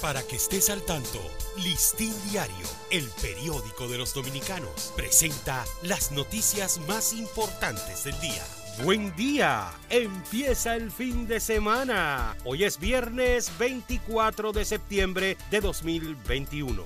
Para que estés al tanto, Listín Diario, el periódico de los dominicanos, presenta las noticias más importantes del día. Buen día, empieza el fin de semana. Hoy es viernes 24 de septiembre de 2021.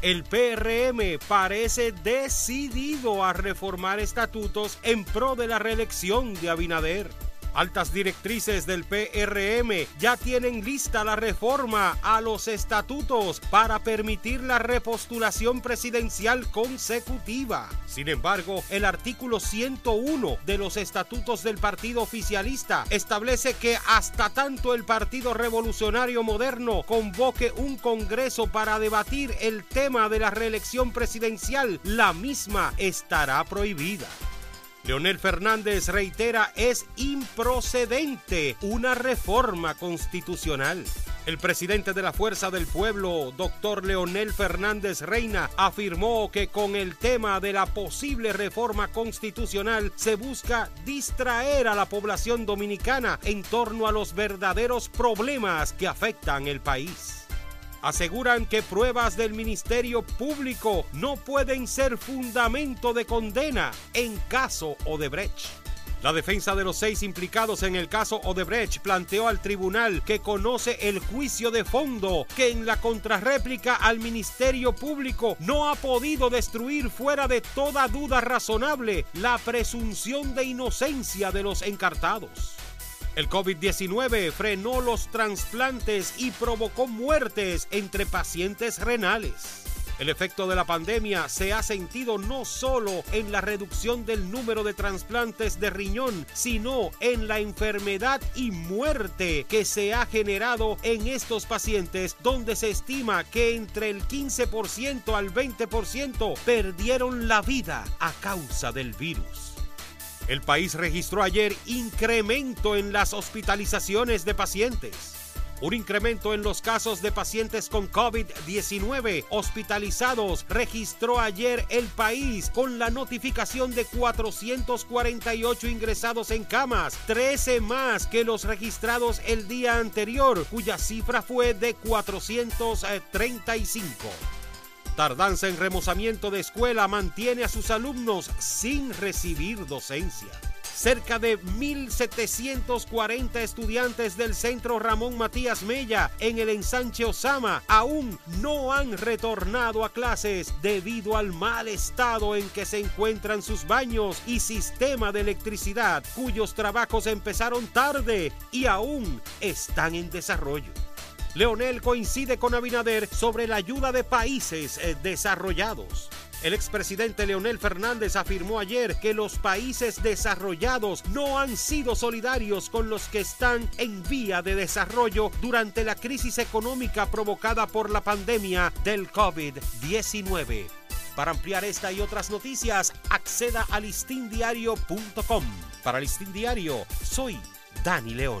El PRM parece decidido a reformar estatutos en pro de la reelección de Abinader. Altas directrices del PRM ya tienen lista la reforma a los estatutos para permitir la repostulación presidencial consecutiva. Sin embargo, el artículo 101 de los estatutos del partido oficialista establece que hasta tanto el Partido Revolucionario Moderno convoque un congreso para debatir el tema de la reelección presidencial, la misma estará prohibida. Leonel Fernández reitera es improcedente una reforma constitucional. El presidente de la Fuerza del Pueblo, doctor Leonel Fernández Reina, afirmó que con el tema de la posible reforma constitucional se busca distraer a la población dominicana en torno a los verdaderos problemas que afectan el país aseguran que pruebas del Ministerio Público no pueden ser fundamento de condena en caso Odebrecht. La defensa de los seis implicados en el caso Odebrecht planteó al tribunal que conoce el juicio de fondo que en la contrarréplica al Ministerio Público no ha podido destruir fuera de toda duda razonable la presunción de inocencia de los encartados. El COVID-19 frenó los trasplantes y provocó muertes entre pacientes renales. El efecto de la pandemia se ha sentido no solo en la reducción del número de trasplantes de riñón, sino en la enfermedad y muerte que se ha generado en estos pacientes, donde se estima que entre el 15% al 20% perdieron la vida a causa del virus. El país registró ayer incremento en las hospitalizaciones de pacientes. Un incremento en los casos de pacientes con COVID-19 hospitalizados registró ayer el país con la notificación de 448 ingresados en camas, 13 más que los registrados el día anterior, cuya cifra fue de 435. Tardanza en remozamiento de escuela mantiene a sus alumnos sin recibir docencia. Cerca de 1.740 estudiantes del Centro Ramón Matías Mella en el ensanche Osama aún no han retornado a clases debido al mal estado en que se encuentran sus baños y sistema de electricidad, cuyos trabajos empezaron tarde y aún están en desarrollo. Leonel coincide con Abinader sobre la ayuda de países eh, desarrollados. El expresidente Leonel Fernández afirmó ayer que los países desarrollados no han sido solidarios con los que están en vía de desarrollo durante la crisis económica provocada por la pandemia del COVID-19. Para ampliar esta y otras noticias, acceda a listindiario.com. Para Listín Diario, soy Dani León.